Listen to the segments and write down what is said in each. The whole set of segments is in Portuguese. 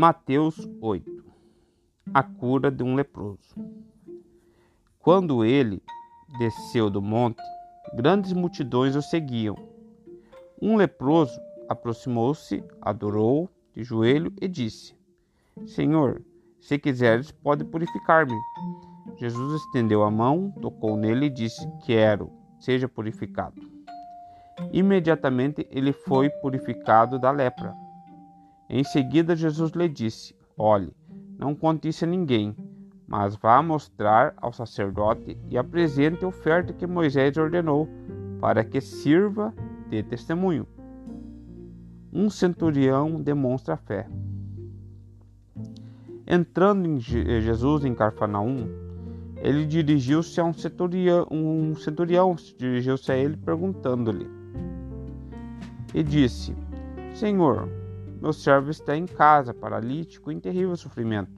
Mateus 8 A cura de um leproso. Quando ele desceu do monte, grandes multidões o seguiam. Um leproso aproximou-se, adorou de joelho e disse: Senhor, se quiseres, pode purificar-me. Jesus estendeu a mão, tocou nele e disse: Quero, seja purificado. Imediatamente ele foi purificado da lepra. Em seguida, Jesus lhe disse: Olhe, não conte isso a ninguém, mas vá mostrar ao sacerdote e apresente a oferta que Moisés ordenou, para que sirva de testemunho. Um centurião demonstra fé. Entrando em Jesus em Carfanaum, ele dirigiu-se a um centurião, um centurião dirigiu-se a ele perguntando-lhe e disse: Senhor, meu servo está em casa, paralítico, em terrível sofrimento.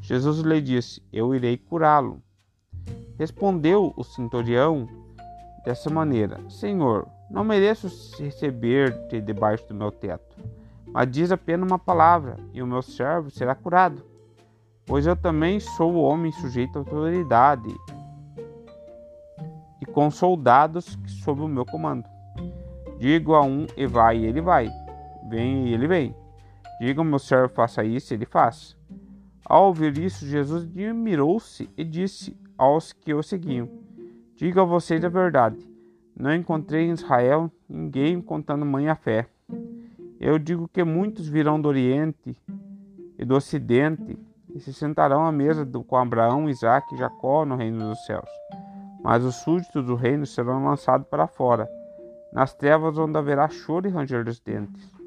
Jesus lhe disse: Eu irei curá-lo. Respondeu o centurião dessa maneira: Senhor, não mereço receber-te debaixo do meu teto, mas diz apenas uma palavra, e o meu servo será curado. Pois eu também sou homem sujeito à autoridade e com soldados sob o meu comando. Digo a um e vai, e ele vai Vem e ele vem. Diga meu servo faça isso, ele faz. Ao ouvir isso, Jesus admirou-se e disse aos que o seguiam: Diga a vocês a verdade. Não encontrei em Israel ninguém contando mãe a fé. Eu digo que muitos virão do Oriente e do Ocidente e se sentarão à mesa do, com Abraão, Isaac e Jacó no reino dos céus. Mas os súditos do reino serão lançados para fora, nas trevas onde haverá choro e ranger dos dentes.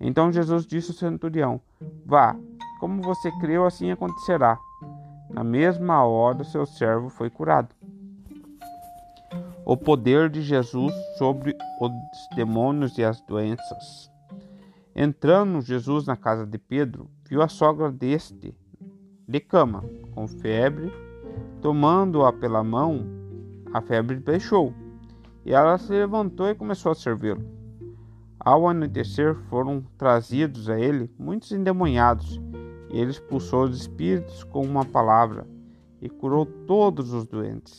Então Jesus disse ao centurião: Vá, como você creu, assim acontecerá. Na mesma hora, seu servo foi curado. O poder de Jesus sobre os demônios e as doenças. Entrando Jesus na casa de Pedro, viu a sogra deste, de cama, com febre. Tomando-a pela mão, a febre deixou, e ela se levantou e começou a servi-lo. Ao anoitecer foram trazidos a ele muitos endemoniados, e ele expulsou os espíritos com uma palavra e curou todos os doentes.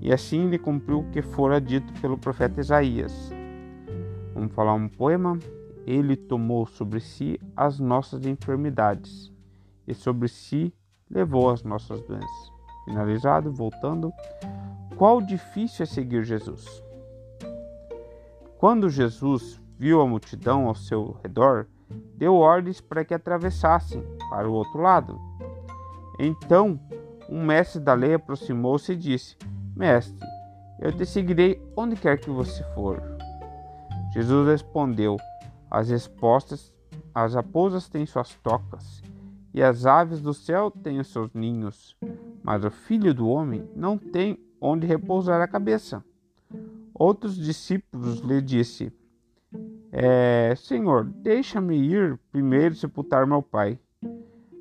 E assim lhe cumpriu o que fora dito pelo profeta Isaías. Vamos falar um poema? Ele tomou sobre si as nossas enfermidades e sobre si levou as nossas doenças. Finalizado, voltando. Qual difícil é seguir Jesus? Quando Jesus viu a multidão ao seu redor, deu ordens para que atravessassem para o outro lado. Então, um mestre da lei aproximou-se e disse: Mestre, eu te seguirei onde quer que você for. Jesus respondeu: As respostas, as raposas têm suas tocas e as aves do céu têm os seus ninhos, mas o filho do homem não tem onde repousar a cabeça. Outros discípulos lhe disse: é, Senhor, deixa-me ir primeiro sepultar meu pai.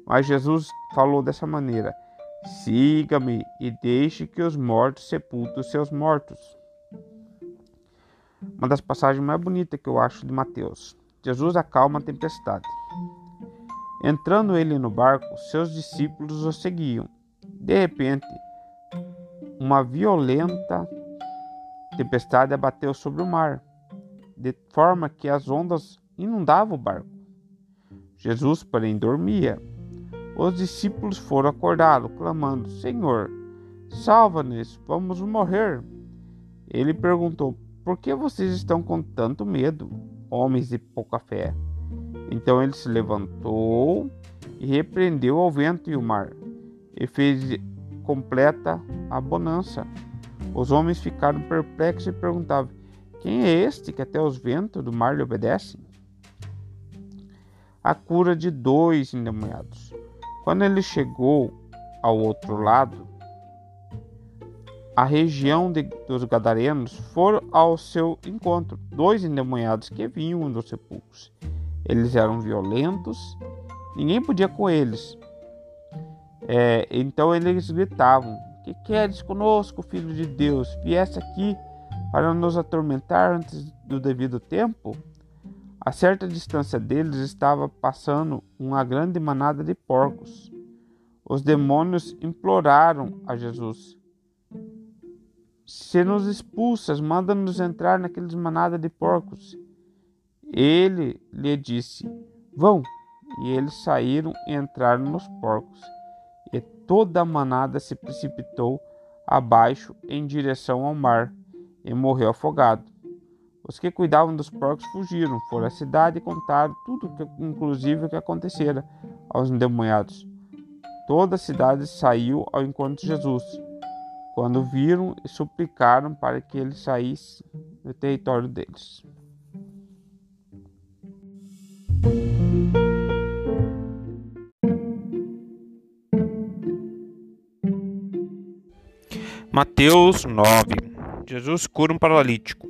Mas Jesus falou dessa maneira: Siga-me e deixe que os mortos sepultem os seus mortos. Uma das passagens mais bonitas que eu acho de Mateus. Jesus acalma a tempestade. Entrando ele no barco, seus discípulos o seguiam. De repente, uma violenta tempestade abateu sobre o mar de forma que as ondas inundavam o barco. Jesus, porém, dormia. Os discípulos foram acordá-lo, clamando: Senhor, salva-nos, vamos morrer. Ele perguntou: Por que vocês estão com tanto medo, homens de pouca fé? Então ele se levantou e repreendeu ao vento e o mar, e fez completa a bonança. Os homens ficaram perplexos e perguntavam: quem é este que até os ventos do mar lhe obedecem? A cura de dois endemoniados. Quando ele chegou ao outro lado, a região de, dos Gadarenos foram ao seu encontro dois endemoniados que vinham dos sepulcros. Eles eram violentos, ninguém podia com eles. É, então eles gritavam: Que queres conosco, filho de Deus? Viesse aqui para nos atormentar antes do devido tempo? A certa distância deles estava passando uma grande manada de porcos. Os demônios imploraram a Jesus: Se nos expulsas, manda-nos entrar naqueles manada de porcos. Ele lhe disse: Vão. E eles saíram e entraram nos porcos. E toda a manada se precipitou abaixo em direção ao mar e morreu afogado. Os que cuidavam dos porcos fugiram, foram à cidade e contaram tudo, que, inclusive o que acontecera aos endemoniados. Toda a cidade saiu ao encontro de Jesus, quando viram e suplicaram para que ele saísse do território deles. Mateus 9 Jesus cura um paralítico.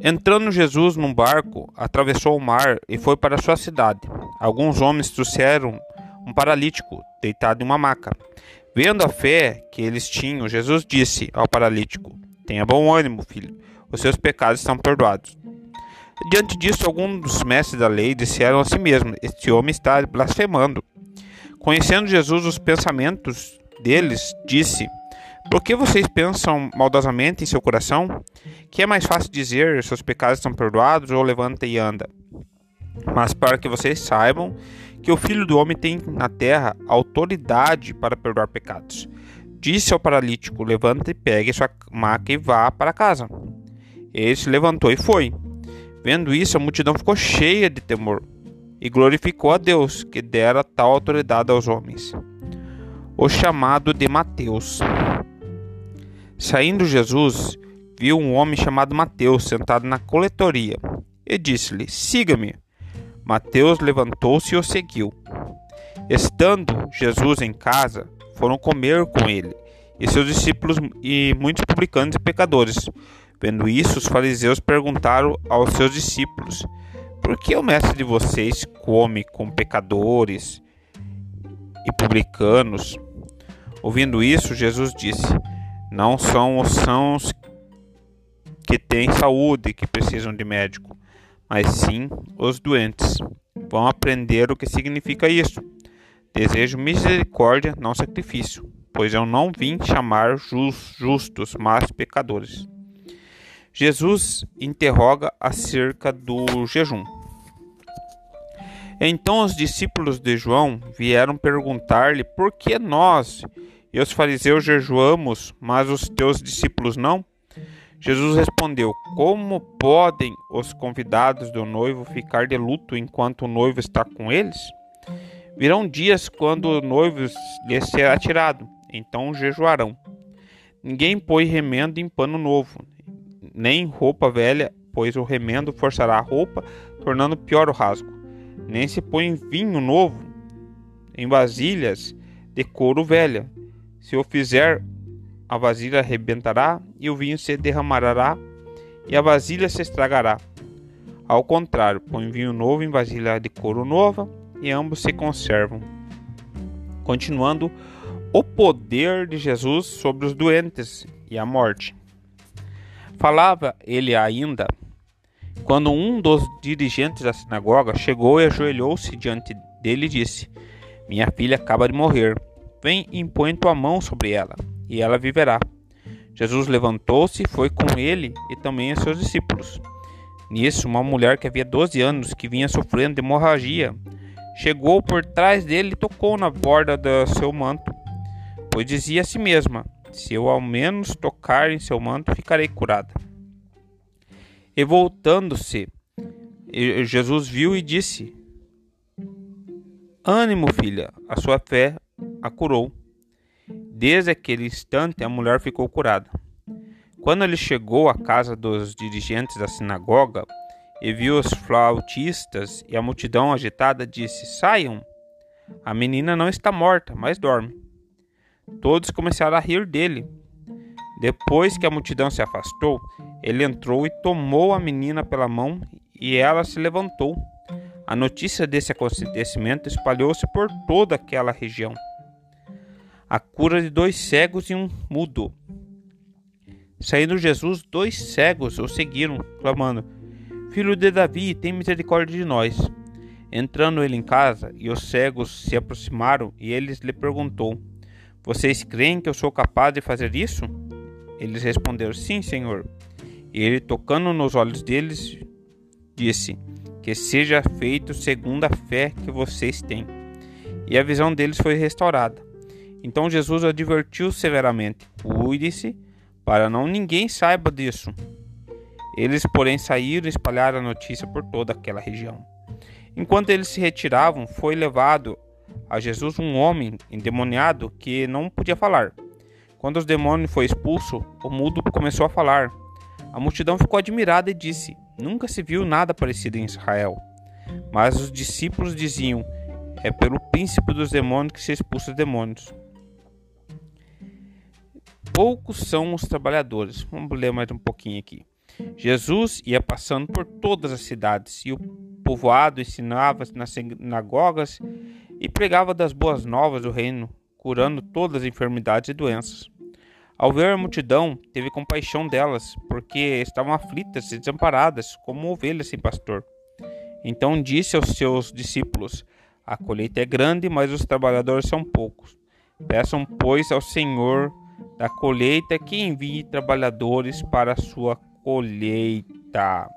Entrando Jesus num barco, atravessou o mar e foi para sua cidade. Alguns homens trouxeram um paralítico deitado em uma maca. Vendo a fé que eles tinham, Jesus disse ao paralítico: Tenha bom ânimo, filho, os seus pecados estão perdoados. Diante disso, alguns dos mestres da lei disseram a si mesmos: Este homem está blasfemando. Conhecendo Jesus os pensamentos deles, disse: por que vocês pensam maldosamente em seu coração? Que é mais fácil dizer seus pecados estão perdoados ou levanta e anda? Mas para que vocês saibam que o Filho do Homem tem na terra autoridade para perdoar pecados. Disse ao paralítico: Levanta e pegue sua maca e vá para casa. Ele se levantou e foi. Vendo isso, a multidão ficou cheia de temor e glorificou a Deus que dera tal autoridade aos homens. O chamado de Mateus. Saindo Jesus, viu um homem chamado Mateus sentado na coletoria e disse-lhe: Siga-me. Mateus levantou-se e o seguiu. Estando Jesus em casa, foram comer com ele e seus discípulos e muitos publicanos e pecadores. Vendo isso, os fariseus perguntaram aos seus discípulos: Por que o mestre de vocês come com pecadores e publicanos? Ouvindo isso, Jesus disse: não são os sãos que têm saúde que precisam de médico, mas sim os doentes. Vão aprender o que significa isso. Desejo misericórdia, não sacrifício, pois eu não vim chamar justos, mas pecadores. Jesus interroga acerca do jejum. Então os discípulos de João vieram perguntar-lhe por que nós e os fariseus jejuamos, mas os teus discípulos não? Jesus respondeu: Como podem os convidados do noivo ficar de luto enquanto o noivo está com eles? Virão dias quando o noivo lhes será tirado, então jejuarão. Ninguém põe remendo em pano novo, nem roupa velha, pois o remendo forçará a roupa, tornando pior o rasgo. Nem se põe vinho novo em vasilhas de couro velha, se o fizer, a vasilha arrebentará e o vinho se derramará e a vasilha se estragará. Ao contrário, põe vinho novo em vasilha de couro nova e ambos se conservam. Continuando, o poder de Jesus sobre os doentes e a morte. Falava ele ainda quando um dos dirigentes da sinagoga chegou e ajoelhou-se diante dele e disse: Minha filha acaba de morrer Vem e impõe tua mão sobre ela, e ela viverá. Jesus levantou-se e foi com ele e também os seus discípulos. Nisso, uma mulher que havia doze anos, que vinha sofrendo de hemorragia, chegou por trás dele e tocou na borda do seu manto, pois dizia a si mesma: Se eu ao menos tocar em seu manto, ficarei curada. E voltando-se, Jesus viu e disse: Ânimo, filha, a sua fé a curou. Desde aquele instante, a mulher ficou curada. Quando ele chegou à casa dos dirigentes da sinagoga e viu os flautistas e a multidão agitada, disse: Saiam! A menina não está morta, mas dorme. Todos começaram a rir dele. Depois que a multidão se afastou, ele entrou e tomou a menina pela mão e ela se levantou. A notícia desse acontecimento espalhou-se por toda aquela região a cura de dois cegos e um mudo. Saindo Jesus, dois cegos o seguiram, clamando: Filho de Davi, tem misericórdia de nós. Entrando ele em casa, e os cegos se aproximaram, e eles lhe perguntou: Vocês creem que eu sou capaz de fazer isso? Eles responderam: Sim, Senhor. E ele, tocando nos olhos deles, disse: Que seja feito segundo a fé que vocês têm. E a visão deles foi restaurada. Então Jesus advertiu severamente: Cuide-se, para não ninguém saiba disso. Eles, porém, saíram e espalharam a notícia por toda aquela região. Enquanto eles se retiravam, foi levado a Jesus um homem endemoniado que não podia falar. Quando os demônios foi expulso, o mudo começou a falar. A multidão ficou admirada e disse: Nunca se viu nada parecido em Israel. Mas os discípulos diziam: É pelo príncipe dos demônios que se expulsa os demônios. Poucos são os trabalhadores. Vamos ler mais um pouquinho aqui. Jesus ia passando por todas as cidades e o povoado ensinava nas sinagogas e pregava das boas novas do reino, curando todas as enfermidades e doenças. Ao ver a multidão, teve compaixão delas, porque estavam aflitas e desamparadas, como ovelhas sem pastor. Então disse aos seus discípulos: A colheita é grande, mas os trabalhadores são poucos. Peçam, pois, ao Senhor da colheita que envie trabalhadores para a sua colheita.